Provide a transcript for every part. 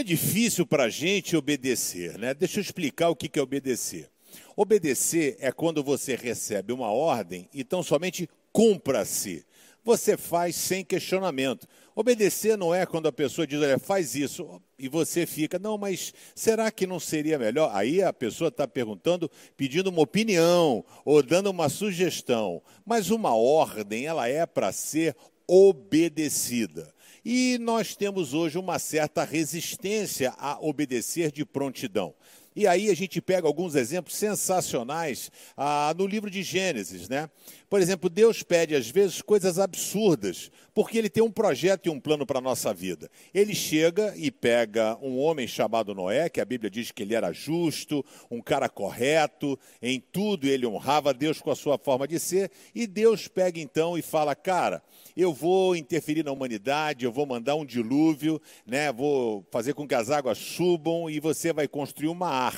É difícil para a gente obedecer, né? Deixa eu explicar o que é obedecer. Obedecer é quando você recebe uma ordem e tão somente cumpra-se. Você faz sem questionamento. Obedecer não é quando a pessoa diz, olha, faz isso, e você fica, não, mas será que não seria melhor? Aí a pessoa está perguntando, pedindo uma opinião ou dando uma sugestão. Mas uma ordem, ela é para ser obedecida. E nós temos hoje uma certa resistência a obedecer de prontidão. E aí a gente pega alguns exemplos sensacionais ah, no livro de Gênesis, né? Por exemplo, Deus pede às vezes coisas absurdas, porque ele tem um projeto e um plano para a nossa vida. Ele chega e pega um homem chamado Noé, que a Bíblia diz que ele era justo, um cara correto, em tudo ele honrava Deus com a sua forma de ser, e Deus pega então e fala: "Cara, eu vou interferir na humanidade, eu vou mandar um dilúvio, né? Vou fazer com que as águas subam e você vai construir uma arca."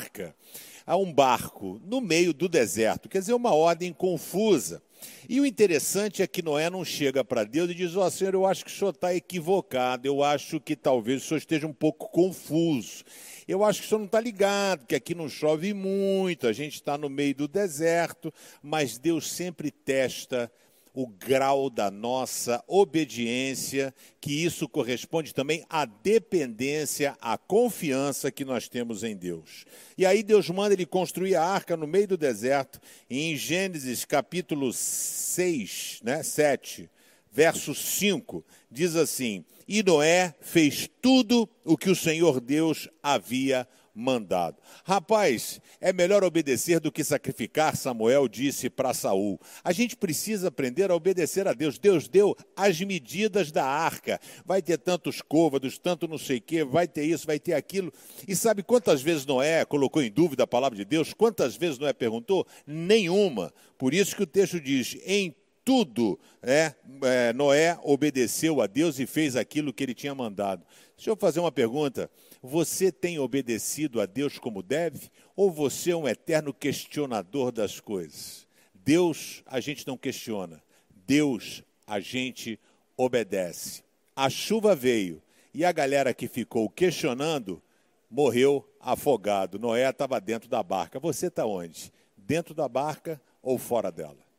A um barco no meio do deserto. Quer dizer, uma ordem confusa. E o interessante é que Noé não chega para Deus e diz: Ó oh, Senhor, eu acho que o senhor está equivocado, eu acho que talvez o senhor esteja um pouco confuso. Eu acho que o senhor não está ligado, que aqui não chove muito, a gente está no meio do deserto, mas Deus sempre testa o grau da nossa obediência, que isso corresponde também à dependência, à confiança que nós temos em Deus. E aí Deus manda ele construir a arca no meio do deserto, em Gênesis capítulo 6, né, 7, verso 5, diz assim: E Noé fez tudo o que o Senhor Deus havia mandado. Rapaz, é melhor obedecer do que sacrificar, Samuel disse para Saul. A gente precisa aprender a obedecer a Deus. Deus deu as medidas da arca. Vai ter tantos côvados, tanto não sei o quê, vai ter isso, vai ter aquilo. E sabe quantas vezes Noé colocou em dúvida a palavra de Deus? Quantas vezes Noé perguntou? Nenhuma. Por isso que o texto diz: em tudo, é, é, Noé obedeceu a Deus e fez aquilo que ele tinha mandado. Deixa eu fazer uma pergunta. Você tem obedecido a Deus como deve? Ou você é um eterno questionador das coisas? Deus a gente não questiona, Deus a gente obedece. A chuva veio e a galera que ficou questionando morreu afogado. Noé estava dentro da barca. Você está onde? Dentro da barca ou fora dela?